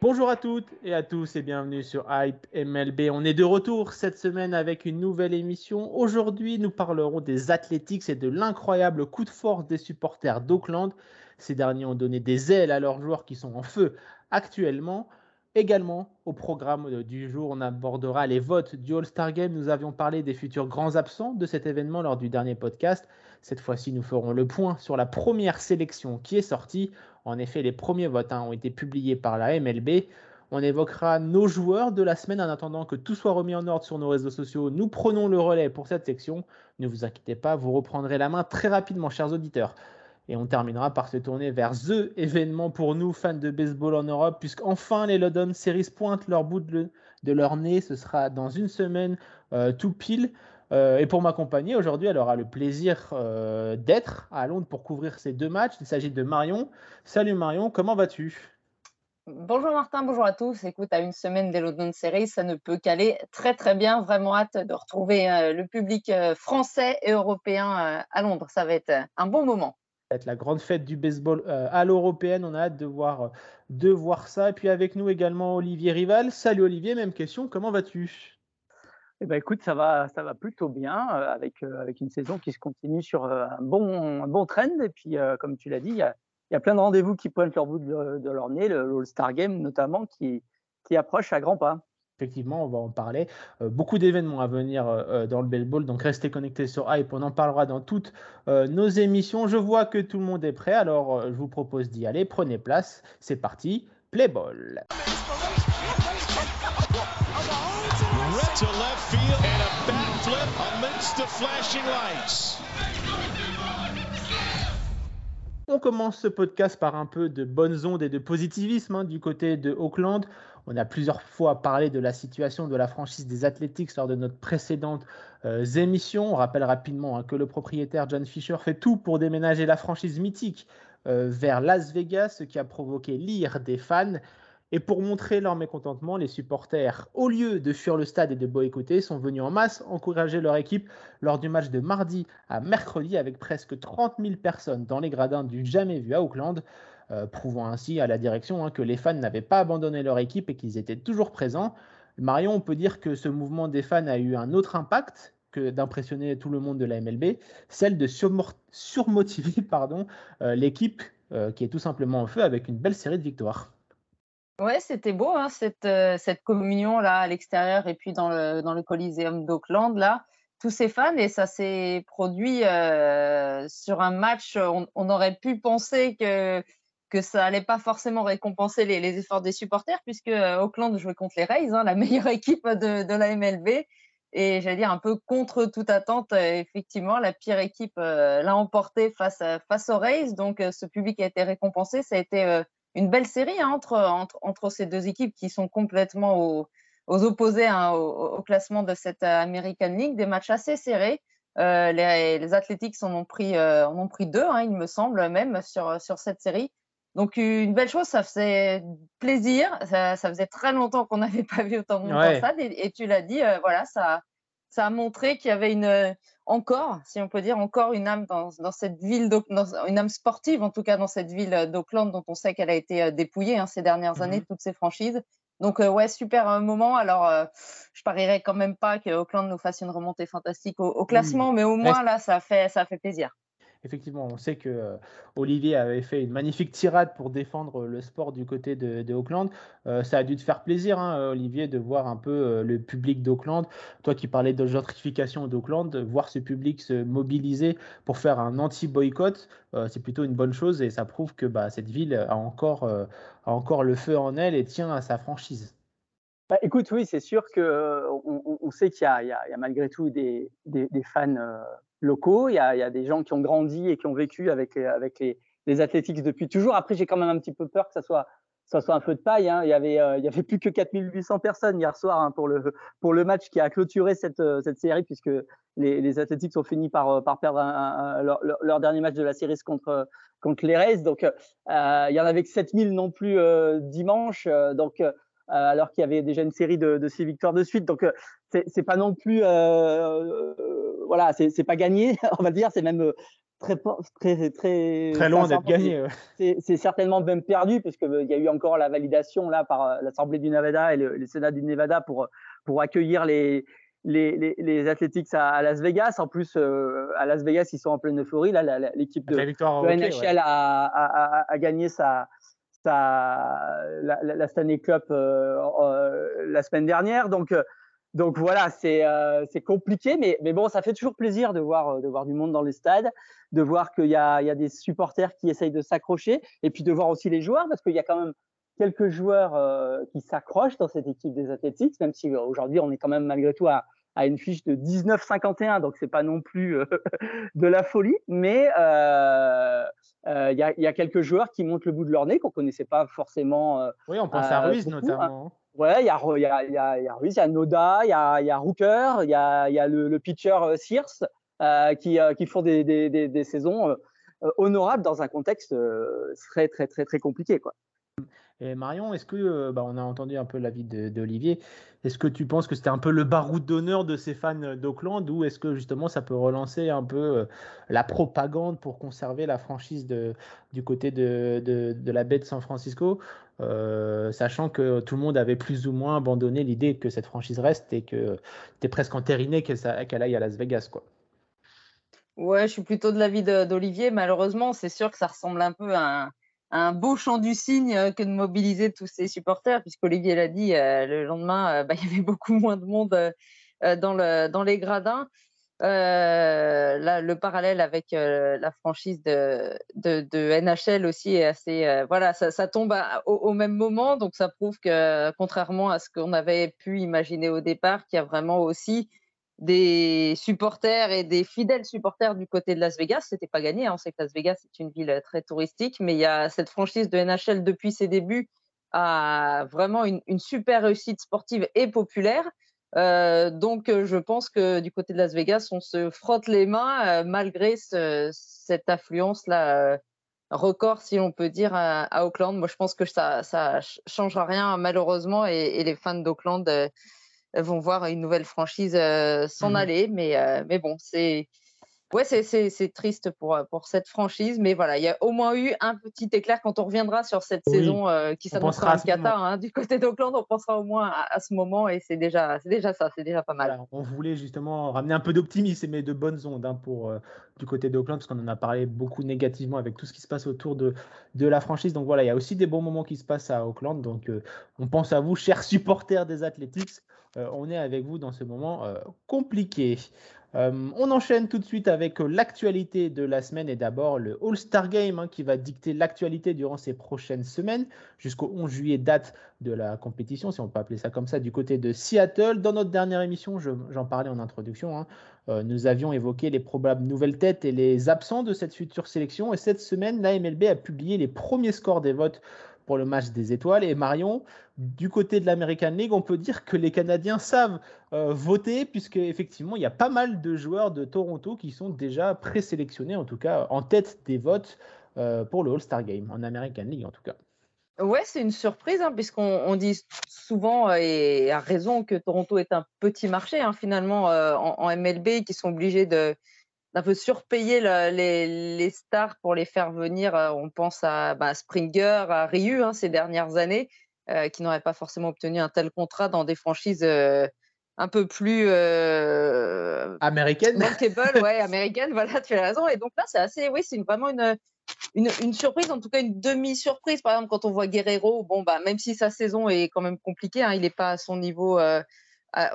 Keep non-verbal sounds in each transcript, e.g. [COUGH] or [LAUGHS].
Bonjour à toutes et à tous et bienvenue sur Hype MLB. On est de retour cette semaine avec une nouvelle émission. Aujourd'hui, nous parlerons des Athletics et de l'incroyable coup de force des supporters d'Oakland. Ces derniers ont donné des ailes à leurs joueurs qui sont en feu actuellement. Également, au programme du jour, on abordera les votes du All-Star Game. Nous avions parlé des futurs grands absents de cet événement lors du dernier podcast. Cette fois-ci, nous ferons le point sur la première sélection qui est sortie. En effet, les premiers votes ont été publiés par la MLB. On évoquera nos joueurs de la semaine en attendant que tout soit remis en ordre sur nos réseaux sociaux. Nous prenons le relais pour cette section. Ne vous inquiétez pas, vous reprendrez la main très rapidement, chers auditeurs. Et on terminera par se tourner vers THE événement pour nous, fans de baseball en Europe, puisqu'enfin les London Series pointent leur bout de, leur nez. Ce sera dans une semaine euh, tout pile. Euh, et pour m'accompagner aujourd'hui, elle aura le plaisir euh, d'être à Londres pour couvrir ces deux matchs. Il s'agit de Marion. Salut Marion, comment vas-tu? Bonjour Martin, bonjour à tous. Écoute, à une semaine des London Series, ça ne peut qu'aller très très bien. Vraiment hâte de retrouver le public français et européen à Londres. Ça va être un bon moment être la grande fête du baseball euh, à l'européenne. On a hâte de voir, euh, de voir ça. Et puis avec nous également Olivier Rival. Salut Olivier, même question, comment vas-tu? Eh ben, écoute, ça va, ça va plutôt bien euh, avec, avec une saison qui se continue sur un bon, un bon trend. Et puis, comme tu l'as dit, il y a, plein de rendez-vous qui pointent leur bout de, de leur nez, le All-Star Game notamment, qui, qui approche à grands pas. Effectivement, on va en parler. Euh, beaucoup d'événements à venir euh, euh, dans le baseball, donc restez connectés sur Hype. On en parlera dans toutes nos émissions. Je vois que tout le monde est prêt, alors je vous propose d'y aller. Prenez place. C'est parti. Play ball. On commence ce podcast par un peu de bonnes ondes et de positivisme hein, du côté de Auckland. On a plusieurs fois parlé de la situation de la franchise des Athletics lors de notre précédente euh, émission. On rappelle rapidement hein, que le propriétaire John Fisher fait tout pour déménager la franchise mythique euh, vers Las Vegas, ce qui a provoqué l'ire des fans. Et pour montrer leur mécontentement, les supporters, au lieu de fuir le stade et de boycotter, sont venus en masse encourager leur équipe lors du match de mardi à mercredi avec presque 30 000 personnes dans les gradins du jamais vu à Auckland. Euh, prouvant ainsi à la direction hein, que les fans n'avaient pas abandonné leur équipe et qu'ils étaient toujours présents. Marion, on peut dire que ce mouvement des fans a eu un autre impact que d'impressionner tout le monde de la MLB, celle de surmotiver [LAUGHS] euh, l'équipe euh, qui est tout simplement en feu avec une belle série de victoires. Ouais, c'était beau, hein, cette, cette communion-là à l'extérieur et puis dans le, dans le Coliseum d'Auckland, là, tous ces fans, et ça s'est produit sur un match, on, aurait pu penser que que ça allait pas forcément récompenser les, efforts des supporters, puisque euh, Auckland jouait contre les Rays, hein, la [LAUGHS] meilleure équipe de, de, la MLB. Et j'allais dire un peu contre toute attente, euh, effectivement, la pire équipe euh, l'a emporté face, face aux Rays. Donc ce public a été récompensé. Ça a été une belle série hein, entre, entre, entre, ces deux équipes qui sont complètement aux, aux opposés hein, au, classement de cette American League. Des matchs assez serrés. les, les Athletics en ont pris, en ont pris deux, il me semble, même sur, sur cette série. Donc une belle chose, ça faisait plaisir. Ça, faisait très longtemps qu'on n'avait [LAUGHS] pas vu autant de monde dans ça. Et, tu l'as dit, euh, voilà, ça, ça a montré qu'il y avait une euh, encore, si on peut dire, encore une âme dans, cette ville, une âme sportive en tout cas dans cette ville d'Auckland dont on sait qu'elle a été euh, dépouillée hein, ces dernières années, mmh toutes ces franchises. Donc ouais, super moment. Alors je parierais quand même pas que Auckland nous fasse une remontée fantastique au, classement, mais au moins là, ça fait, ça fait plaisir effectivement, on sait que euh, Olivier avait fait une magnifique tirade pour défendre le sport du côté de. Euh, ça a dû te faire plaisir, hein, Olivier, de voir un peu euh, le public d'Auckland. Toi qui parlais de gentrification d'Auckland, voir ce public se mobiliser pour faire un anti-boycott, c'est plutôt une bonne chose et ça prouve que bah, cette ville a encore, le feu en elle et tient à sa franchise. Bah, écoute, oui, c'est sûr qu'on on, sait qu'il y, a malgré tout des, fans locaux. Il y, a, il y, a, des gens qui ont grandi et qui ont vécu avec, avec les, les Athletics depuis toujours. Après, j'ai quand même un petit peu peur que ça soit ça soit un feu de paille. Hein. Il y avait, euh, il y avait plus que 4800 personnes hier soir hein, pour le pour le match qui a clôturé cette euh, cette série puisque les, les Athletics ont fini par euh, par perdre leur, leur, dernier match de la série contre contre les Rays. Donc euh, il y en avait que 7000 non plus dimanche. donc alors qu'il y avait déjà une série de, de six victoires de suite. Donc c'est pas non plus voilà, c'est pas gagné, [LAUGHS] on va dire. C'est même très, très, très, très loin d'être gagné. C'est certainement même perdu parce qu'il y a eu encore la validation là par euh, l'Assemblée du Nevada et le, Sénat du Nevada pour, pour accueillir les, les, les, les Athletics à, Las Vegas. En plus, euh, à Las Vegas, ils sont en pleine euphorie. Là, l'équipe de, de NHL a, a, a, gagné sa, la, Stanley Cup euh, la semaine dernière. Donc, donc voilà, euh, c'est compliqué, mais, mais bon, ça fait toujours plaisir de voir, de voir du monde dans les stades, de voir qu'il y y a des supporters qui essayent de s'accrocher, et puis de voir aussi les joueurs, parce qu'il y a quand même quelques joueurs euh, qui s'accrochent dans cette équipe des Athletics, même si aujourd'hui on est quand même malgré tout à, à une fiche de 19-51, donc c'est pas non plus euh, de la folie, mais euh, euh, il y, a, y, a, quelques joueurs qui montent le bout de leur nez qu'on connaissait pas forcément. oui, on pense à Ruiz hein. notamment. Ouais, il y a, y, y, Ruiz, il y a Noda, il y a, y a Rooker, il y a, y a le, le pitcher Sears euh, qui, qui font des, des, des, des saisons honorables dans un contexte très, très, très, très compliqué. Quoi. Et Marion, est-ce que, bah, on a entendu un peu l'avis d'Olivier, est-ce que tu penses que c'était un peu le baroud d'honneur de ces fans d'Auckland ou est-ce que justement ça peut relancer un peu la propagande pour conserver la franchise de, du côté de, la baie de San Francisco euh, sachant que tout le monde avait plus ou moins abandonné l'idée que cette franchise reste et que tu es presque entériné qu'elle aille à Las Vegas. Quoi? Ouais, je suis plutôt de l'avis d'Olivier. Malheureusement, c'est sûr que ça ressemble un peu à un, un, beau chant du cygne euh, que de mobiliser tous ses supporters, puisqu'Olivier l'a dit, euh, le lendemain, bah, [LAUGHS] il y avait beaucoup moins de monde dans, le, dans les gradins. Euh, là, le parallèle avec euh, la franchise de, NHL aussi est assez. Euh, voilà, ça, ça tombe au, au, même moment, donc ça prouve que, contrairement à ce qu'on avait pu imaginer au départ, qu'il y a vraiment aussi des supporters et des fidèles supporters du côté de Las Vegas. C'était pas gagné, hein. on sait que Las Vegas est une ville très touristique, mais il y a cette franchise de NHL depuis ses débuts a vraiment une, super réussite sportive et populaire. Euh, donc, euh, je pense que du côté de Las Vegas, on se frotte les mains euh, malgré ce, cette affluence-là record, si on peut dire, à, Auckland. Moi, je pense que ça ça changera rien malheureusement et, et les fans d'Auckland vont voir une nouvelle franchise s'en mmh aller. Mais, mais bon, c'est ouais, c'est triste pour, euh, pour cette franchise, mais voilà, il y a au moins eu un petit éclair quand on reviendra sur cette saison euh, qui s'annoncera en Qatar. Hein, du côté d'Auckland, on pensera au moins à, ce moment et c'est déjà, déjà ça, c'est déjà pas mal. on voulait justement ramener un peu d'optimisme et de bonnes ondes hein, pour, euh, du côté d'Auckland, parce qu'on en a parlé beaucoup négativement avec tout ce qui se passe autour de, de la franchise. Donc voilà, il y a aussi des bons moments qui se passent à Auckland. Donc on pense à vous, chers supporters des Athletics. On est avec vous dans ce moment compliqué. Euh, on enchaîne tout de suite avec euh, l'actualité de la semaine et d'abord le All-Star Game hein, qui va dicter l'actualité durant ces prochaines semaines jusqu'au 11 juillet, date de la compétition, si on peut appeler ça comme ça, du côté de Seattle. Dans notre dernière émission, j'en parlais en introduction, hein, euh, nous avions évoqué les probables nouvelles têtes et les absents de cette future sélection et cette semaine, la MLB a publié les premiers scores des votes pour le match des étoiles. Et Marion, du côté de l'American League, on peut dire que les Canadiens savent euh, voter, puisque effectivement, il y a pas mal de joueurs de Toronto qui sont déjà présélectionnés, en tout cas en tête des votes euh, pour le All-Star Game, en American League en tout cas. Ouais, c'est une surprise, hein, puisqu'on dit souvent, et à raison, que Toronto est un petit marché, hein, finalement, euh, en, en, MLB, qui sont obligés de, un peu surpayer les, les, stars pour les faire venir. Euh, on pense à bah, Springer, à Ryu hein, ces dernières années, euh, qui n'auraient pas forcément obtenu un tel contrat dans des franchises euh, un peu plus euh, américaines. [LAUGHS] ouais, américaine. Voilà, tu as raison. Et donc là, c'est assez, oui, c'est vraiment une, une, une, surprise, en tout cas une demi-surprise. Par exemple, quand on voit Guerrero, bon, bah, même si sa saison est quand même compliquée, hein, il n'est pas à son niveau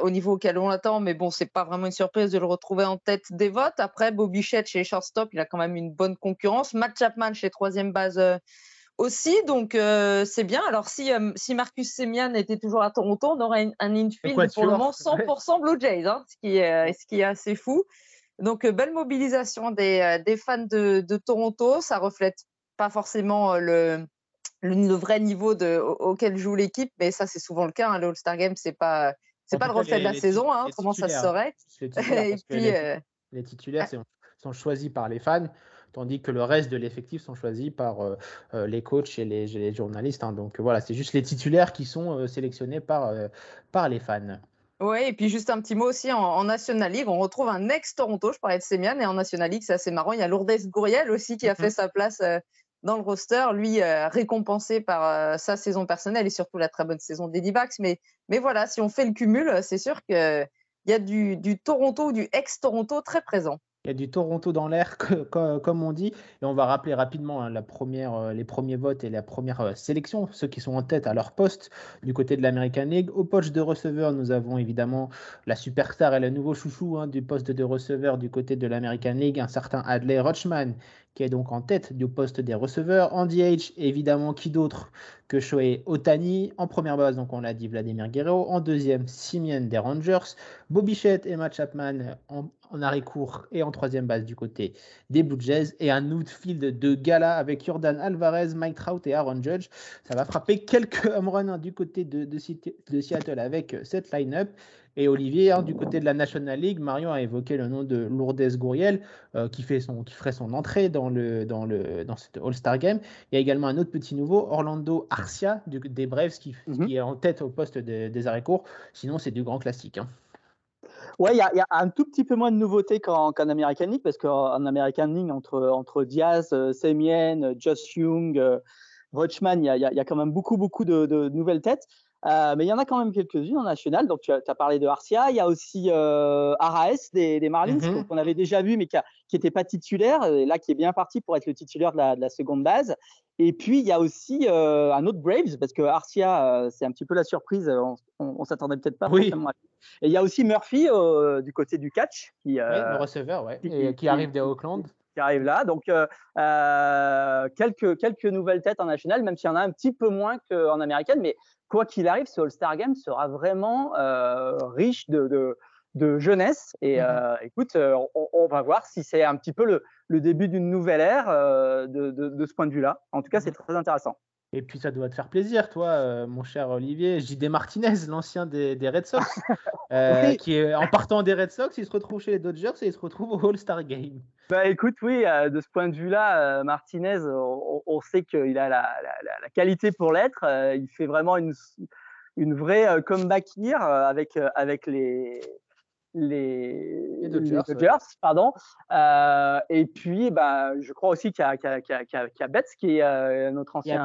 au niveau auquel on l'attend, mais bon, c'est pas vraiment une surprise de le retrouver en tête des votes. Après, Bobby Chet chez Shortstop, il a quand même une bonne concurrence. Matt Chapman chez troisième base euh, aussi, donc euh, c'est bien. Alors si, euh, si Marcus Semien était toujours à Toronto, on aurait un infield pour le moment 100% Blue Jays, hein, ce, qui est, ce qui est assez fou. Donc belle mobilisation des, des fans de, de, Toronto, ça reflète pas forcément le le, vrai niveau de, auquel joue l'équipe, mais ça c'est souvent le cas. Hein, le All-Star Game, c'est pas c'est pas le reflet de la saison, hein, comment ça se serait. Et puis, les, les, titulaires ah. sont, choisis par les fans, tandis que le reste de l'effectif sont choisis par les coachs et les, journalistes. Hein. Donc voilà, c'est juste les titulaires qui sont sélectionnés par, par les fans. Oui, et puis juste un petit mot aussi en, National League, on retrouve un ex-Toronto, je parlais de Semian, et en National League, c'est assez marrant, il y a Lourdes Gouriel aussi qui a fait mhm. sa place euh, dans le roster, lui euh, récompensé par euh, sa saison personnelle et surtout la très bonne saison d'Eddie Bax. Mais, mais voilà, si on fait le cumul, c'est sûr qu'il y a du, Toronto, du ex-Toronto très présent. Il y a du Toronto dans l'air, [LAUGHS] comme on dit. Et on va rappeler rapidement hein, euh, les premiers votes et la première euh, sélection, ceux qui sont en tête à leur poste du côté de l'American League. Au poste de receveur, nous avons évidemment la superstar et le nouveau chouchou hein, du poste de receveur du côté de l'American League, un certain Adley Rochman, qui est donc en tête du poste des receveurs. Andy H, évidemment, qui d'autre que Shohei Otani. En première base, donc on l'a dit, Vladimir Guerrero. En deuxième, Simeon des Rangers. Bobby et Matt Chapman en, arrêt-court et en troisième base du côté des Blue Jays. Et un outfield de gala avec Jordan Alvarez, Mike Trout et Aaron Judge. Ça va frapper quelques home runs hein, du côté de, de Seattle avec cette line-up. Et Olivier, hein, du côté de la National League, Marion a évoqué le nom de Lourdes Gouriel, euh, qui, fait son, qui ferait son entrée dans, le, dans, le, dans cette All-Star Game. Il y a également un autre petit nouveau, Orlando Arcia, des Braves, qui, mhm. qui, est en tête au poste des arrêts courts. Sinon, c'est du grand classique. Hein. Ouais, il y, a un tout petit peu moins de nouveautés qu'en American League, parce qu'en American League, entre, entre Diaz, euh, Semien, Josh Young, euh, Rochman, il y, a quand même beaucoup, beaucoup de, de nouvelles têtes. Euh, mais il y en a quand même quelques-unes en national. Donc, tu as, parlé de Arcia. Il y a aussi euh, Araes des, Marlins, mhm. qu'on avait déjà vu, mais qui n'était pas titulaire. Et là, qui est bien parti pour être le titulaire de la, seconde base. Et puis, il y a aussi euh, un autre Braves, parce que Arcia, c'est un petit peu la surprise. On, ne s'attendait peut-être pas. Oui. Et il y a aussi Murphy du côté du catch. Qui, le receveur, ouais. qui, qui, arrive des Oakland qui arrive là. Donc, quelques, quelques nouvelles têtes en national, même s'il y en a un petit peu moins qu'en américaine. Mais quoi qu'il arrive, ce All-Star Game sera vraiment euh, riche de, de, jeunesse. Et mmh euh, écoute, euh, on, va voir si c'est un petit peu le, le début d'une nouvelle ère de, de, ce point de vue-là. En tout cas, mmh c'est très intéressant. Et puis ça doit te faire plaisir, toi, euh, mon cher Olivier. JD Martinez, l'ancien des, Red Sox, [LAUGHS] euh, qui est en partant des Red Sox, il se retrouve chez les Dodgers et il se retrouve au All-Star Game. Bah écoute, oui, euh, de ce point de vue-là, Martinez, on, sait qu'il a la, qualité pour l'être. il fait vraiment une, une vraie comeback year avec, avec les, les, Dodgers, pardon. Euh, et puis, bah, je crois aussi qu'il y, qu y, a Betts qui est euh, notre ancien,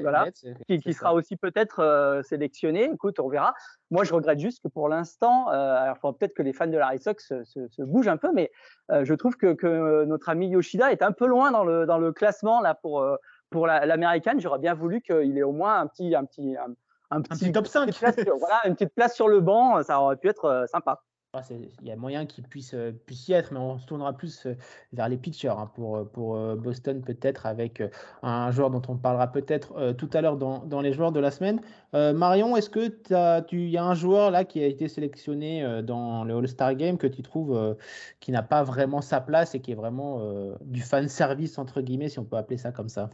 voilà, qui, sera aussi peut-être euh, sélectionné. Écoute, on verra. Moi, je regrette juste que pour l'instant, alors peut-être que les fans de la Red Sox se, bougent un peu, mais je trouve que, que, notre ami Yoshida est un peu loin dans le, dans le classement là pour pour l'américaine. J'aurais bien voulu qu'il ait au moins un petit un petit un, petit, top 5. voilà, une petite place sur le banc, ça aurait pu être sympa. Il y a moyen qu'il puisse, euh, puisse y être, mais on se tournera plus euh, vers les pitchers hein, pour, euh, pour Boston, peut-être avec un joueur dont on parlera peut-être tout à l'heure dans, dans, les joueurs de la semaine. Marion, est-ce que il y a un joueur là qui a été sélectionné dans le All-Star Game que tu trouves qui n'a pas vraiment sa place et qui est vraiment du fan service, entre guillemets, si on peut appeler ça comme ça?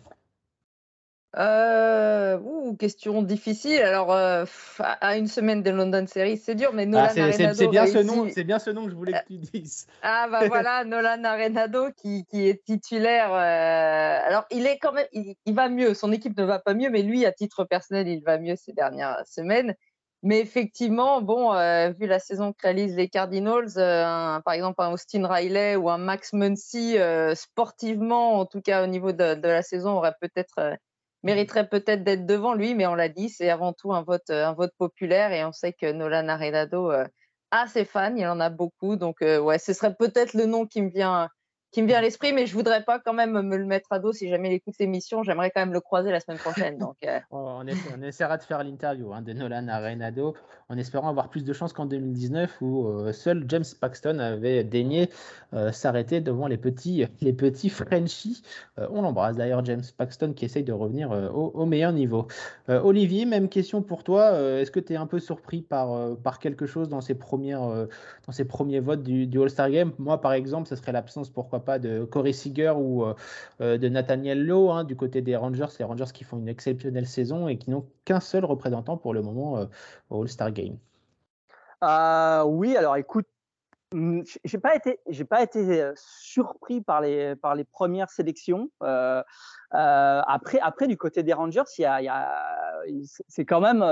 Euh, question difficile. Alors, euh, à une semaine de London Series, c'est dur, mais Nolan ah, Arenado. C'est bien, ce nom, bien ce nom que je voulais que tu dises. [LAUGHS] Ah, bah voilà, [LAUGHS] Nolan Arenado qui, qui est titulaire. Euh, alors, il est quand même. Il, va mieux. Son équipe ne va pas mieux, mais lui, à titre personnel, il va mieux ces dernières semaines. Mais effectivement, bon, euh, vu la saison que réalisent les Cardinals, par exemple un Austin Riley ou un Max Muncy, sportivement, en tout cas au niveau de, de la saison, aurait peut-être mériterait peut-être d'être devant lui, mais on l'a dit, c'est avant tout un vote, un vote populaire et on sait que Nolan Arenado euh, a ses fans, il en a beaucoup, donc euh, ouais, ce serait peut-être le nom qui me vient qui me vient à l'esprit, mais je voudrais pas quand même me le mettre à dos si jamais il écoute l'émission. J'aimerais quand même le croiser la semaine prochaine. [LAUGHS] Donc, euh. on, essaiera de faire l'interview hein, de Nolan Arenado en espérant avoir plus de chance qu'en 2019 où euh, seul James Paxton avait daigné euh, s'arrêter devant les petits, les petits Frenchies. on l'embrasse d'ailleurs, James Paxton qui essaye de revenir au, meilleur niveau. Olivier, même question pour toi. Est-ce que tu es un peu surpris par, par quelque chose dans ces, premières, dans ces premiers votes du, du All-Star Game? Moi, par exemple, ce serait l'absence, pourquoi pas de Corey Seager ou de Nathaniel Lowe hein, du côté des Rangers, les Rangers qui font une exceptionnelle saison et qui n'ont qu'un seul représentant pour le moment au All-Star Game. oui, alors écoute, Mmh, j'ai pas été, j'ai pas été surpris par les par les premières sélections. Euh, euh, après, après du côté des Rangers, y y c'est quand même,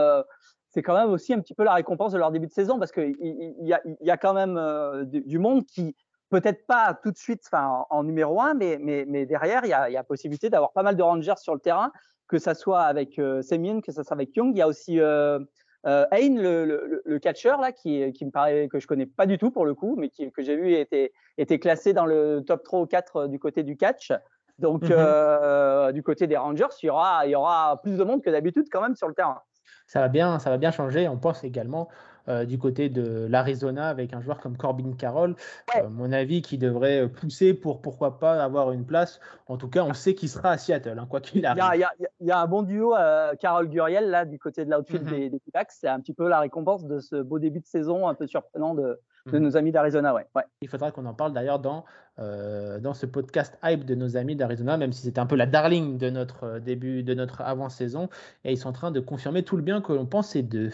c'est quand même aussi un petit peu la récompense de leur début de saison parce qu'il il, y, a, y a quand même du, monde qui peut-être pas tout de suite, en, numéro un, mais mais, mais derrière il y a, y a possibilité d'avoir pas mal de Rangers sur le terrain, que ça soit avec euh, Semien, que ça soit avec Young. Il y a aussi euh, le, le, le, catcher là, qui, qui, me paraît que je connais pas du tout pour le coup, mais qui, que j'ai vu était, était classé dans le top 3 ou 4 euh, du côté du catch. Donc, mhm. euh, du côté des Rangers, il y aura, il y aura plus de monde que d'habitude quand même sur le terrain. Ça va bien, ça va bien changer. On pense également euh, du côté de l'Arizona avec un joueur comme Corbin Carroll. Euh, mon avis, qui devrait pousser pour pourquoi pas avoir une place. En tout cas, on sait qu'il sera à Seattle, hein, quoi qu'il arrive. Il y, a, un bon duo, euh, Carroll Guriel, là, du côté de l'outfield mm des, des C'est un petit peu la récompense de ce beau début de saison un peu surprenant de, de mhm. nos amis d'Arizona. Ouais. ouais. Il faudra qu'on en parle d'ailleurs dans, dans ce podcast hype de nos amis d'Arizona, même si c'était un peu la darling de notre début, de notre avant-saison. Et ils sont en train de confirmer tout le bien que l'on pensait d'eux.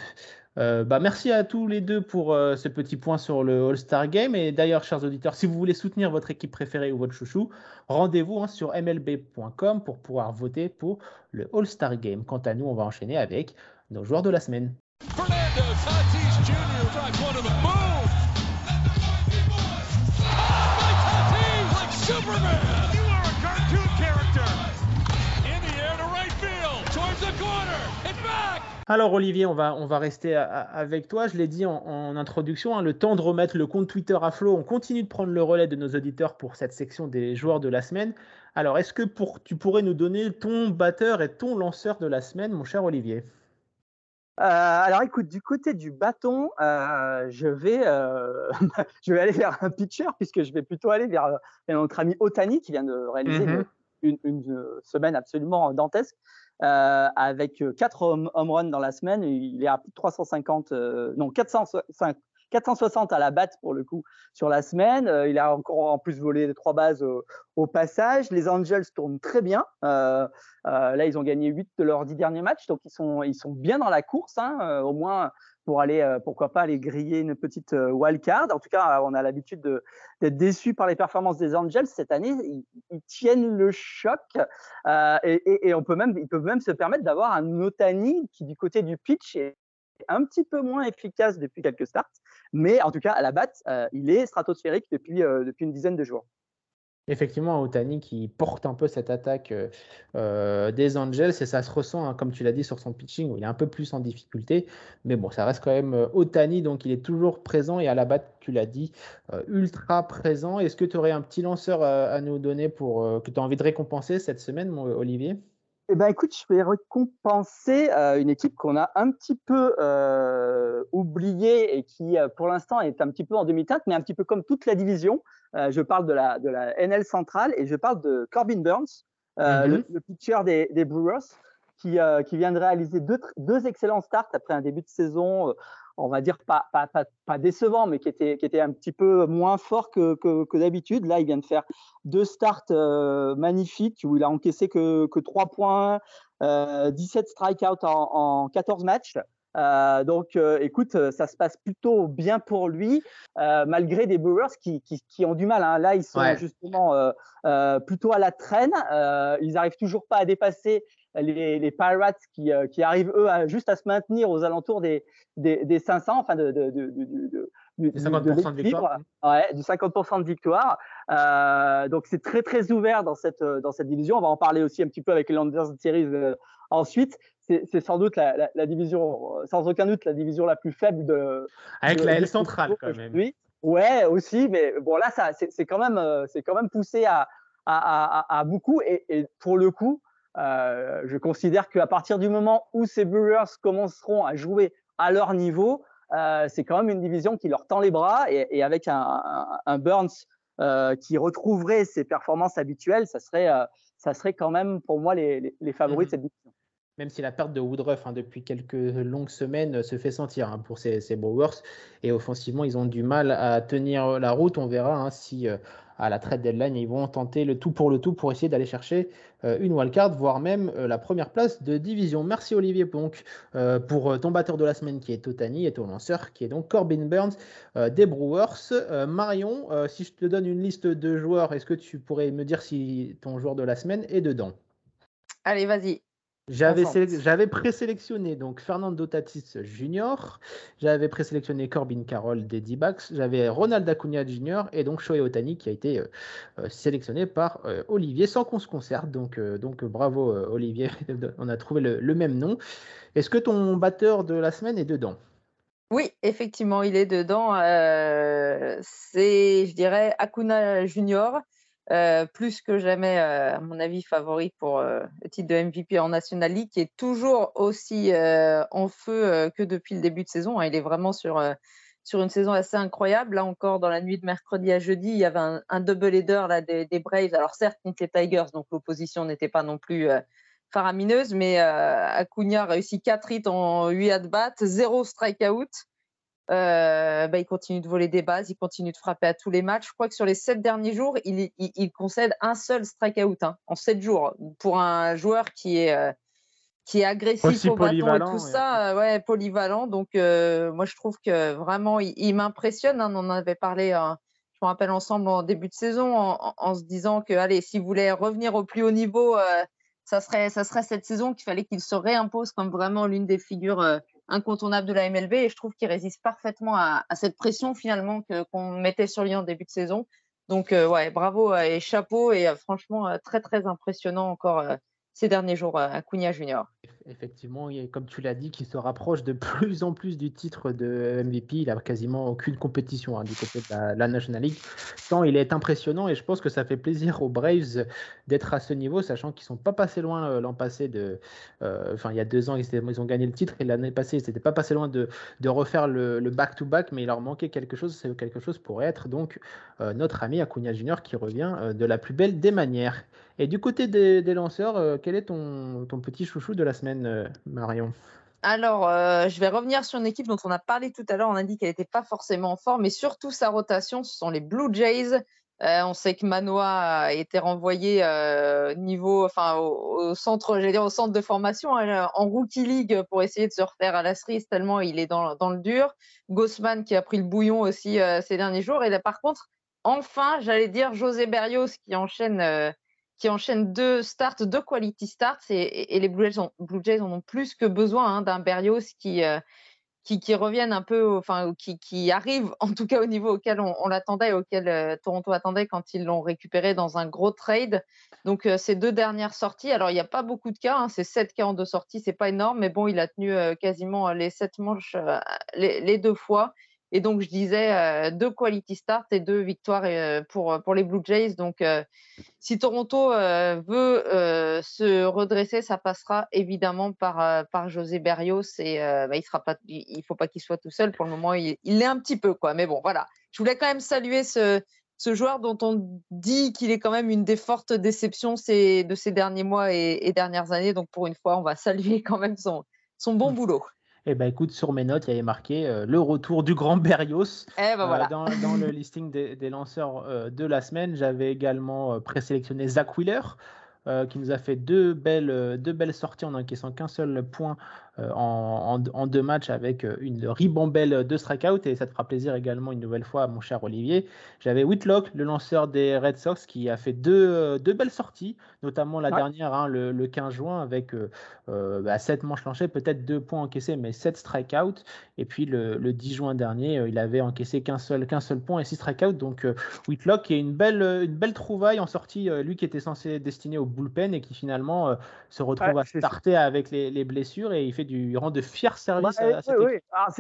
Euh, bah, merci à tous les deux pour euh, ce petit point sur le All-Star Game. Et d'ailleurs, chers auditeurs, si vous voulez soutenir votre équipe préférée ou votre chouchou, rendez-vous hein, sur mlb.com pour pouvoir voter pour le All-Star Game. Quant à nous, on va enchaîner avec nos joueurs de la semaine. Alors Olivier, on va, on va rester avec toi. Je l'ai dit en, introduction, hein, le temps de remettre le compte Twitter à flot. On continue de prendre le relais de nos auditeurs pour cette section des joueurs de la semaine. Alors, est-ce que pour, tu pourrais nous donner ton batteur et ton lanceur de la semaine, mon cher Olivier? Euh, alors écoute, du côté du bâton, euh, je, vais, euh, [LAUGHS] je vais aller vers un pitcher puisque je vais plutôt aller vers, notre ami Otani qui vient de réaliser mm-hmm. une, une, semaine absolument dantesque. Euh, avec 4 home, runs dans la semaine. Il est à plus de 350, euh, non, 405, 460 à la batte pour le coup sur la semaine. Euh, il a encore en plus volé trois bases au, passage. Les Angels tournent très bien. là, ils ont gagné 8 de leurs 10 derniers matchs, donc ils sont, ils sont bien dans la course. Hein, au moins, pour aller, euh, pourquoi pas, aller griller une petite euh, wildcard. En tout cas, on a l'habitude d'être déçu par les performances des Angels cette année. Ils, tiennent le choc euh, et, on peut même, ils peuvent même se permettre d'avoir un Otani qui, du côté du pitch, est un petit peu moins efficace depuis quelques starts. Mais en tout cas, à la batte, il est stratosphérique depuis, depuis une dizaine de jours. Effectivement, Otani qui porte un peu cette attaque euh, euh, des Angels et ça se ressent, hein, comme tu l'as dit, sur son pitching où il est un peu plus en difficulté. Mais bon, ça reste quand même euh, Otani, donc il est toujours présent et à la batte, tu l'as dit, ultra présent. Est-ce que tu aurais un petit lanceur à nous donner pour que tu as envie de récompenser cette semaine, mon Olivier? Eh ben, écoute, je vais récompenser une équipe qu'on a un petit peu euh, oubliée et qui, pour l'instant, est un petit peu en demi-teinte, mais un petit peu comme toute la division. je parle de la, de la NL centrale et je parle de Corbin Burns, mm-hmm. le, pitcher des, des Brewers, qui, qui, vient de réaliser deux, deux, excellents starts après un début de saison on va dire pas, pas, pas, décevant, mais qui était, qui était un petit peu moins fort que, que, d'habitude. Là, il vient de faire deux starts euh, magnifiques où il a encaissé que, que 3 points, euh, 17 strikeouts en, en 14 matchs. Euh, donc, euh, écoute, ça se passe plutôt bien pour lui, malgré des Brewers qui, qui, ont du mal. Hein. Là, ils sont justement plutôt à la traîne. ils n'arrivent toujours pas à dépasser les, Pirates qui, euh, qui, arrivent eux juste à se maintenir aux alentours des, des, des 500, enfin de, de, de, de du 50% de, victoire. Ouais, du 50% de victoire. Euh, donc c'est très très ouvert dans cette dans cette division. On va en parler aussi un petit peu avec les Landers Series euh, ensuite. C'est sans doute la, la, division, sans aucun doute la division la plus faible de. Avec la L centrale quand même. Oui, ouais aussi, mais bon là ça c'est quand même c'est quand même poussé à à, à, à beaucoup et, et, pour le coup euh, je considère qu'à partir du moment où ces Brewers commenceront à jouer à leur niveau, euh, c'est quand même une division qui leur tend les bras et, et avec un, un, Burns euh, qui retrouverait ses performances habituelles, ça serait, ça serait quand même pour moi les, les, les favoris de cette division. Même si la perte de Woodruff hein, depuis quelques longues semaines se fait sentir hein, pour ces, ces Brewers. Et offensivement ils ont du mal à tenir la route, on verra hein, si à la trade deadline. Ils vont tenter le tout pour le tout pour essayer d'aller chercher une wildcard, voire même la première place de division. Merci Olivier donc, pour ton batteur de la semaine qui est Totani et ton lanceur qui est donc Corbin Burns des Brewers. Marion, si je te donne une liste de joueurs, est-ce que tu pourrais me dire si ton joueur de la semaine est dedans? Allez, vas-y. J'avais présélectionné donc Fernando Tatis Jr., j'avais présélectionné Corbin Carroll des D-backs, j'avais Ronald Acuna Jr. et donc Shohei Otani qui a été euh, euh, sélectionné par euh, Olivier sans qu'on se concerte. Donc, donc bravo Olivier, [LAUGHS] on a trouvé le, même nom. Est-ce que ton batteur de la semaine est dedans? Oui, effectivement, il est dedans. C'est, je dirais, Acuna Jr. Plus que jamais, à mon avis, favori pour le titre de MVP en National League, qui est toujours aussi en feu que depuis le début de saison. Hein. Il est vraiment sur, sur une saison assez incroyable. Là encore, dans la nuit de mercredi à jeudi, il y avait un, double header là, des, Braves. Alors certes, contre les Tigers, donc l'opposition n'était pas non plus faramineuse, mais Acuna a réussi 4 hits en 8 at-bats, 0 strikeout. Euh, bah, il continue de voler des bases, il continue de frapper à tous les matchs. Je crois que sur les sept derniers jours, il, concède un seul strikeout hein, en sept jours. Pour un joueur qui est, euh, qui est agressif au bâton et tout ça, euh, ouais, polyvalent. Donc, moi, je trouve que vraiment, il, m'impressionne. Hein. on en avait parlé, je me rappelle ensemble en début de saison, en, se disant que, allez, s'il voulait revenir au plus haut niveau, ça, serait, ça serait cette saison qu'il fallait qu'il se réimpose comme vraiment l'une des figures incontournable de la MLB et je trouve qu'il résiste parfaitement à, cette pression finalement qu'on mettait sur lui en début de saison. Donc euh, ouais, bravo euh, et chapeau et euh, franchement très très impressionnant encore ces derniers jours à Cunha Junior effectivement, comme tu l'as dit, qui se rapproche de [LAUGHS] plus en plus du titre de MVP. Il n'a quasiment aucune compétition hein, du côté de la, National League. Tant il est impressionnant et je pense que ça fait plaisir aux Braves d'être à ce niveau, sachant qu'ils ne sont pas passés loin euh, l'an passé. De, euh, enfin, il y a deux ans, ils, ont gagné le titre et l'année passée, ils n'étaient pas passés loin de, refaire le back-to-back, mais il leur manquait quelque chose. C'est quelque chose pourrait être donc euh, notre ami Acuna Junior qui revient de la plus belle des manières. Et du côté des, lanceurs, quel est ton petit chouchou de la semaine? Euh, Marion alors, euh, je vais revenir sur une équipe dont on a parlé tout à l'heure. On a dit qu'elle n'était pas forcément en forme, mais surtout sa rotation, ce sont les Blue Jays. Euh, on sait que Manoa a été renvoyé au, centre, de formation, hein, en rookie league pour essayer de se refaire à la cerise tellement il est dans, le dur. Gossman qui a pris le bouillon aussi ces derniers jours. Et là, par contre, enfin, j'allais dire José Berrios qui enchaîne qui enchaîne deux starts, deux quality starts, et, les Blue Jays, ont, en ont plus que besoin hein, d'un Berrios qui, euh, qui, revienne un peu, enfin, qui, qui, arrive [LAUGHS] en tout cas au niveau auquel on, l'attendait, auquel euh, Toronto attendait quand ils l'ont récupéré dans un gros trade. Donc, euh, ces deux dernières sorties, alors il n'y a pas beaucoup de cas, hein, c'est sept cas en deux sorties, c'est pas énorme, mais bon, il a tenu quasiment les sept manches les, deux fois. Et donc, je disais euh, deux quality starts et deux victoires euh, pour, pour les Blue Jays. Donc, euh, si Toronto veut se redresser, ça passera évidemment par, par José Berrios. Et bah, il sera pas, il faut pas qu'il soit tout seul. Pour le moment, il, l'est un petit peu. quoi. Mais bon, voilà. Je voulais quand même saluer ce, ce joueur dont on dit qu'il est quand même une des fortes déceptions de ces derniers mois et, et, dernières années. Donc, pour une fois, on va saluer quand même son, son bon mmh. boulot. Eh ben écoute, sur mes notes, il y avait marqué euh, le retour du grand [LAUGHS] Berrios eh ben, voilà. dans, le listing des, lanceurs euh, de la semaine. J'avais également présélectionné Zach Wheeler, qui nous a fait deux belles, deux belles sorties en encaissant qu'un seul point euh, en, deux matchs avec euh, une ribambelle de strikeout. Et ça te fera plaisir également une nouvelle fois, mon cher Olivier. J'avais Whitlock, le lanceur des Red Sox, qui a fait deux, euh, deux belles sorties, notamment la dernière, hein, le, 15 juin, avec euh, bah, 7 manches lancées, peut-être deux points encaissés, mais 7 strikeouts. Et puis le, 10 juin dernier, il avait encaissé qu'un seul, qu'un seul point et 6 strikeouts. Donc Whitlock est une belle, une belle trouvaille en sortie, lui qui était censé destiné au bullpen et qui finalement se retrouve à starter avec les, les blessures et il fait du rend de fiers services à, oui,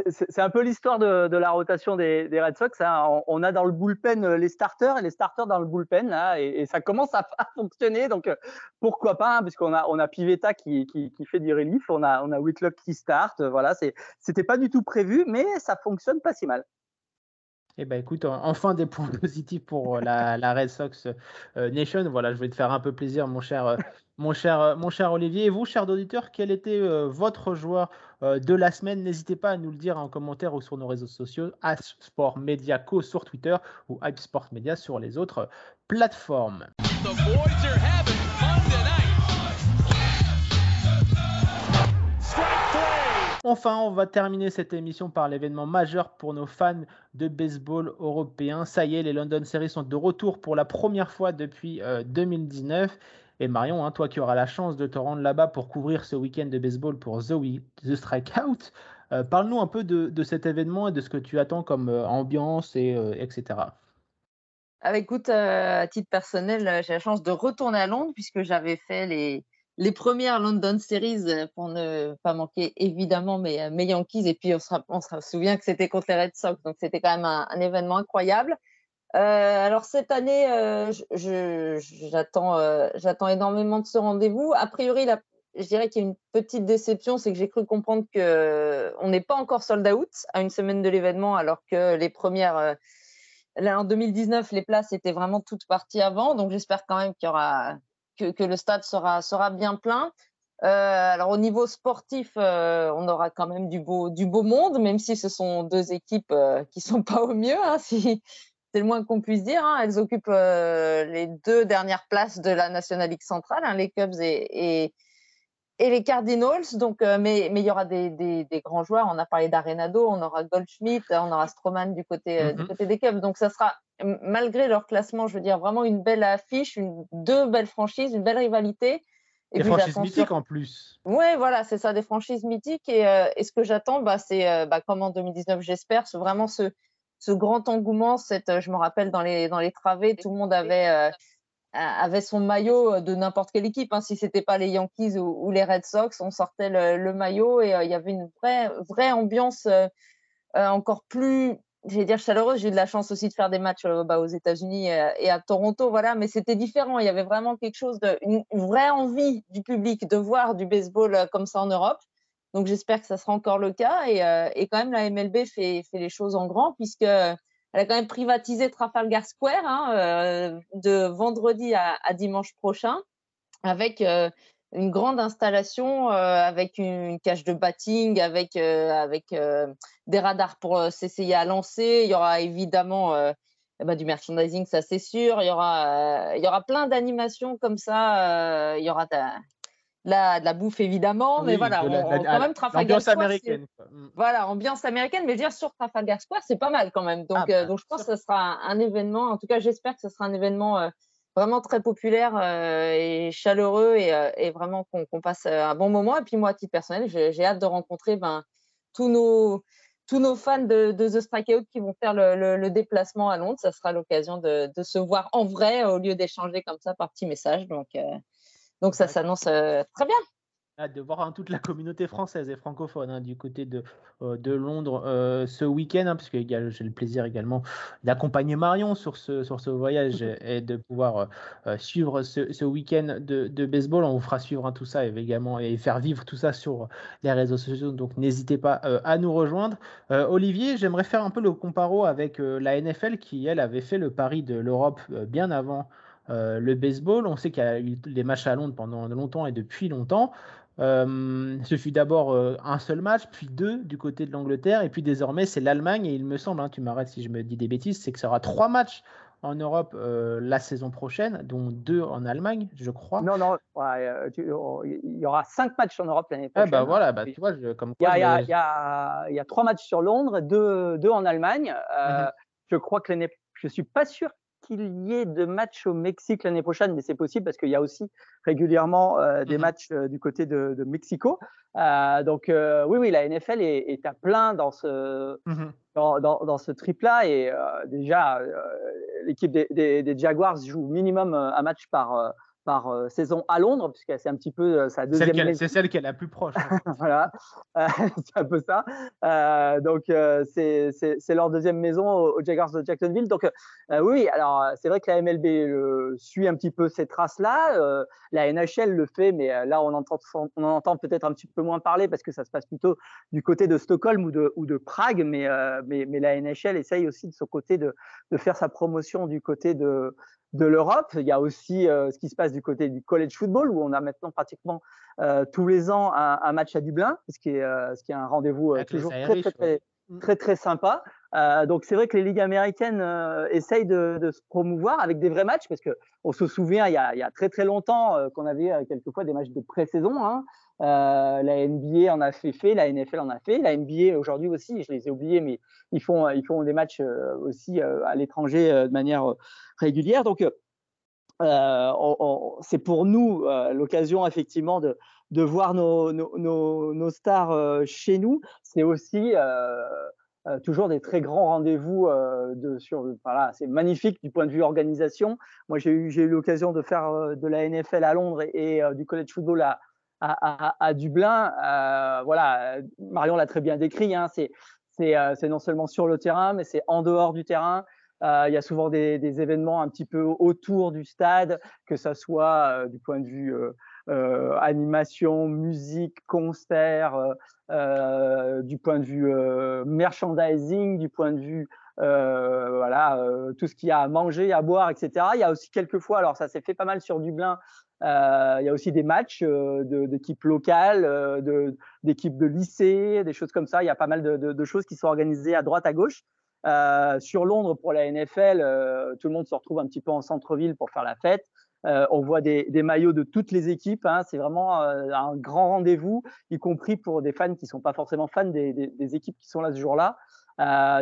C'est un peu l'histoire de, la rotation des, Red Sox. Hein. On, a dans le bullpen euh, les starters et les starters dans le bullpen là, et, ça commence [LAUGHS] à, fonctionner. Donc euh, pourquoi pas, hein, puisqu'on a on a Pivetta qui, qui, fait du relief, on a on a Whitlock qui start. Voilà, c'était pas du tout prévu, mais ça fonctionne pas si mal. Eh ben écoute, enfin des points [LAUGHS] positifs pour la, Red Sox Nation. Voilà, je vais te faire un peu plaisir, mon cher, mon cher, mon cher Olivier. Et vous, chers auditeurs, quel était votre joueur de la semaine? N'hésitez pas à nous le dire en commentaire ou sur nos réseaux sociaux, Sport Media Co sur Twitter ou Hype Sport Media sur les autres plateformes. Enfin, on va terminer cette émission par l'événement majeur pour nos fans de baseball européens. Ça y est, les London Series sont de retour pour la première fois depuis 2019. Euh, Et Marion, hein, toi qui auras la chance de te rendre là-bas pour couvrir ce week-end de baseball pour The, The Strikeout, euh, parle-nous un peu de, cet événement et de ce que tu attends comme euh, ambiance, et, etc. Ah, écoute, à titre personnel, j'ai la chance de retourner à Londres puisque j'avais fait les, les premières London Series, euh, pour ne pas manquer évidemment mes, euh, mes Yankees, et puis on se, souvient que c'était contre les Red Sox, donc c'était quand même un, événement incroyable. Euh, alors cette année, j'attends j'attends énormément de ce rendez-vous. A priori, je dirais qu'il y a une petite déception, c'est que j'ai cru comprendre qu'on n'est pas encore sold out à une semaine de l'événement, alors que les premières, là, en 2019, les places étaient vraiment toutes parties avant. Donc j'espère quand même qu'il y aura que, le stade sera, sera bien plein. Euh, alors au niveau sportif, euh, on aura quand même du beau, du beau monde, même si ce sont deux équipes euh, qui sont [LAUGHS] pas au mieux, hein, c'est le moins qu'on puisse dire. Hein. Elles occupent les deux dernières places de la National League centrale, hein, les Cubs et, et, les Cardinals. Donc, mais, mais il y aura des, des, des, grands joueurs. On a parlé d'Arenado, on aura Goldschmidt, on aura Stroman du côté, du mm-hmm. côté des Cubs. Donc ça sera malgré leur classement, je veux dire, vraiment une belle affiche, une, deux belles franchises, une belle rivalité. Et des franchises mythiques en plus. Oui, voilà, c'est ça, des franchises mythiques. Et, euh, ce que j'attends, bah, c'est euh, bah, comme en 2019, j'espère, c'est vraiment ce, ce grand engouement. Cette, euh, je me rappelle dans les, dans les travées, tout le monde avait, avait son maillot de n'importe quelle équipe. Hein. Si ce n'était pas les Yankees ou, les Red Sox, on sortait le, maillot et il y avait une vraie, vraie ambiance encore plus vais dire chaleureuse. J'ai eu de la chance aussi de faire des matchs euh, bah, aux États-Unis et, à Toronto, voilà, mais c'était différent. Il y avait vraiment quelque chose une, vraie envie du public de voir du baseball euh, comme ça en Europe. Donc j'espère que ça sera encore le cas. Et, euh, quand même, la MLB fait, les choses en grand puisque elle a quand même privatisé Trafalgar Square hein, de vendredi à, dimanche prochain avec une grande installation euh, avec une, cage de batting, avec, euh, avec euh, des radars pour s'essayer à lancer. Il y aura évidemment eh ben, du merchandising, ça c'est sûr. Il y aura, il y aura plein d'animations comme ça. il y aura de la, de la bouffe évidemment, mais voilà, quand même Trafalgar Square. américaine. Mm. Voilà, ambiance américaine, mais dire sur Trafalgar Square, c'est pas mal quand même. Donc, ah, bah, donc je pense que ce sera un, événement. En tout cas, j'espère que ce sera un événement vraiment très populaire euh, et chaleureux et, euh, et vraiment qu'on passe euh, un bon moment. Et puis moi, à titre personnel, j'ai hâte de rencontrer ben, tous, nos, tous nos fans de, de The Strikeout qui vont faire le, le, déplacement à Londres. Ça sera l'occasion de, de, se voir en vrai au lieu d'échanger comme ça par petits messages. Donc, donc ça s'annonce très bien de voir hein, toute la communauté française et francophone hein, du côté de, euh, de Londres euh, ce week-end, hein, puisque j'ai le plaisir également d'accompagner Marion sur ce, sur ce voyage [LAUGHS] et de pouvoir euh, suivre ce, ce week-end de, de, baseball. On vous fera suivre tout ça et également et faire vivre tout ça sur les réseaux sociaux. Donc n'hésitez pas à nous rejoindre. Olivier, j'aimerais faire un peu le comparo avec la NFL qui, elle, avait fait le pari de l'Europe bien avant. Le baseball, on sait qu'il y a eu des matchs à Londres pendant longtemps et depuis longtemps. Euh, ce fut d'abord euh, un seul match, puis deux du côté de l'Angleterre, et puis désormais c'est l'Allemagne. Et il me semble, hein, tu m'arrêtes si je me dis des bêtises, c'est que ça aura trois matchs en Europe euh, la saison prochaine, dont deux en Allemagne, je crois. Non, non, oh, il y aura cinq matchs en Europe l'année prochaine. Ah bah voilà, bah, tu vois, comme quoi. Il y, a, y, y, a, trois matchs sur Londres, deux, deux en Allemagne. Mhm. Je crois que l'année, je suis pas sûr qu'il y ait de matchs au Mexique l'année prochaine, mais c'est possible parce qu'il y a aussi régulièrement euh, des mmh matchs euh, du côté de, de Mexico. Euh, donc oui, oui, la NFL est, est, à plein dans ce mmh dans, dans, dans, ce trip-là et déjà l'équipe des, des, des, Jaguars joue minimum un match par par euh, saison à Londres, puisque c'est un petit peu euh, sa deuxième C'est celle qui est la plus proche. Hein. [LAUGHS] voilà, euh, [LAUGHS] c'est un peu ça. donc, c'est leur deuxième maison aux, Jaguars de Jacksonville. Donc, oui, alors c'est vrai que la MLB suit un petit peu ces traces-là. la NHL le fait, mais là, on entend, on entend peut-être un petit peu moins parler parce que ça se passe plutôt du côté de Stockholm ou de, ou de Prague, mais, mais, mais, la NHL essaye aussi de son côté de, de faire sa promotion du côté de, de l'Europe. Il y a aussi ce qui se passe du côté du college football où on a maintenant pratiquement euh, tous les ans un, match à Dublin, ce qui est, euh, ce qui est un rendez-vous toujours très, très, très, très, très, sympa. donc c'est vrai que les ligues américaines essayent de, de, se promouvoir avec des vrais matchs parce que on se souvient il y a, il y a très très longtemps qu'on avait quelquefois des matchs de pré-saison. Hein. Euh, la NBA en a fait fait, la NFL en a fait, la NBA aujourd'hui aussi, je les ai oubliés, mais ils font, ils font des matchs euh, aussi euh, à l'étranger de manière régulière. Donc, c'est pour nous l'occasion effectivement de, voir nos, stars chez nous. C'est aussi toujours des très grands rendez-vous c'est magnifique du point de vue organisation moi j'ai eu l'occasion de faire de la NFL à Londres et, du college football à, Dublin. Euh, voilà, Marion l'a très bien décrit. Hein, euh, c'est non seulement sur le terrain, mais c'est en dehors du terrain. Euh, il y a souvent des, événements un petit peu autour du stade, que ce soit du point de vue animation, musique, concert, du point de vue merchandising, du point de vue voilà tout ce qu'il y a à manger, à boire, etc. Il y a aussi quelques fois, alors ça s'est fait pas mal sur Dublin, euh, il y a aussi des matchs euh, d'équipes locales, euh, d'équipes de, lycée, des choses comme ça. Il y a pas mal de, choses qui sont organisées à droite, à gauche. Sur Londres, pour la NFL, tout le monde se retrouve un petit peu en centre-ville pour faire la fête. on voit des, maillots de toutes les équipes. Hein. c'est vraiment un grand rendez-vous, y compris pour des fans qui sont pas forcément fans des, des, équipes qui sont là ce jour-là.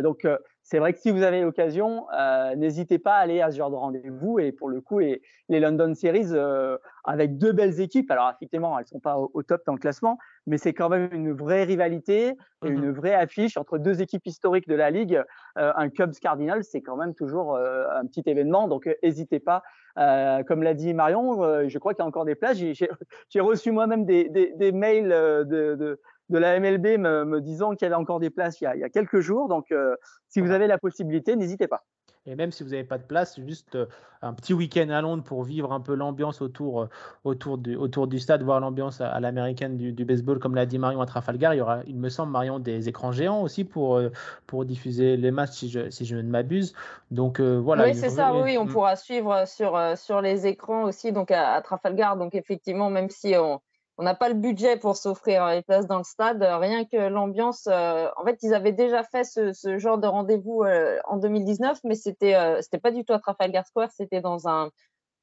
Donc, c'est vrai que si vous avez l'occasion, euh, n'hésitez pas à aller à ce genre de rendez-vous. Et pour le coup, et les London Series, euh, avec deux belles équipes, alors effectivement, elles ne sont pas au, top dans le classement, mais c'est quand même une vraie rivalité et une mmh vraie affiche entre deux équipes historiques de la Ligue. Euh, un Cubs Cardinals, c'est quand même toujours un petit événement. Donc, n'hésitez pas. comme l'a dit Marion, je crois qu'il y a encore des places. [LAUGHS] J'ai reçu moi-même des, des, mails de, de de la MLB me, disant qu'il y avait encore des places il y a, quelques jours. Donc, euh, si vous avez la possibilité, n'hésitez pas. Et même si vous n'avez pas de place, juste euh, un petit week-end à Londres pour vivre un peu l'ambiance autour, euh, autour, du, autour du stade, voir l'ambiance à, l'américaine du, baseball, comme l'a dit Marion à Trafalgar. Il y aura, il me semble, Marion, des écrans géants aussi pour, pour diffuser les matchs, si je, si je ne m'abuse. Donc voilà. Oui, c'est ça, oui, on mm. pourra suivre sur, sur les écrans aussi donc à, à Trafalgar. Donc effectivement, même si on on n'a pas le budget pour s'offrir les places dans le stade. Rien que l'ambiance, euh, en fait, ils avaient déjà fait ce, genre de rendez-vous euh, en 2019, mais c'était euh, c'était pas du tout à Trafalgar Square, c'était dans un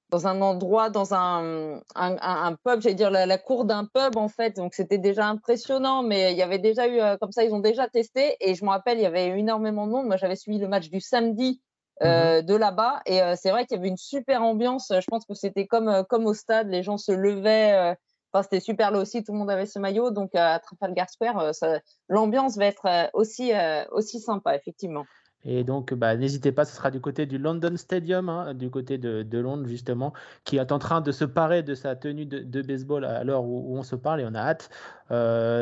dans un endroit, dans un, un, pub, j'allais dire la, cour d'un pub en fait. Donc c'était déjà impressionnant, mais il y avait déjà eu comme ça, ils ont déjà testé. Et je me rappelle, il y avait énormément de monde. Moi, j'avais suivi le match du samedi. Mmh de là-bas et c'est vrai qu'il y avait une super ambiance je pense que c'était comme comme au stade les gens se levaient c'était super là aussi, tout le monde avait ce maillot. Donc à Trafalgar Square, euh, l'ambiance va être euh, aussi, euh, aussi sympa, effectivement. Et donc, bah, n'hésitez pas, ce sera du côté du London Stadium, hein, du côté de, Londres, justement, qui est en train de se parer de sa tenue de, baseball à l'heure où, on se parle. Et on a hâte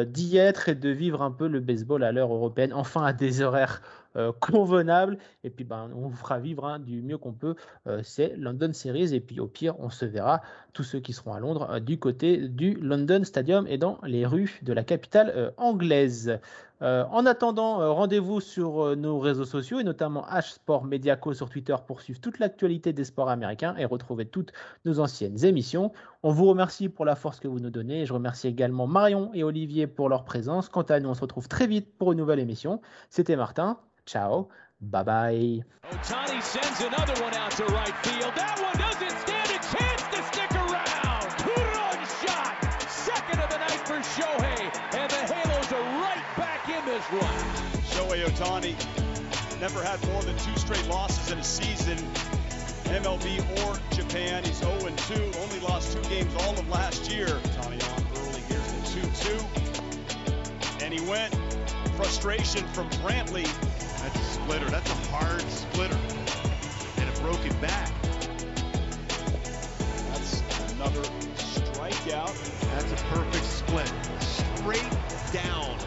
d'y être et de vivre un peu le baseball à l'heure européenne, enfin à des horaires euh, [LAUGHS] convenable. Et puis, ben, on vous fera vivre hein, du mieux qu'on peut euh, ces London Series. Et puis, au pire, on se verra, tous ceux qui seront à Londres, euh, du côté du London Stadium et dans les rues de la capitale anglaise. en attendant, rendez-vous sur nos réseaux sociaux et notamment H Sport Mediaco sur Twitter pour suivre toute l'actualité des sports américains et retrouver toutes nos anciennes émissions. On vous remercie pour la force que vous nous donnez. Je remercie également Marion et Olivier pour leur présence. Quant à nous, on se retrouve très vite pour une nouvelle émission. C'était Martin. Ciao. Bye bye. Otani sends another one out to right field. That one doesn't stand a chance to stick around. Two-run shot. Second of the night for Shohei. And the Halos are right back in this run. Shohei Otani never had more than two straight losses in a season. MLB or Japan. He's 0-2. Only lost two games all of last year. Tommy on early. Here's the 2-2. And he went. Frustration from Brantley. That's a splitter. That's a hard splitter. And a broken back. That's another strikeout. That's a perfect split. Straight down.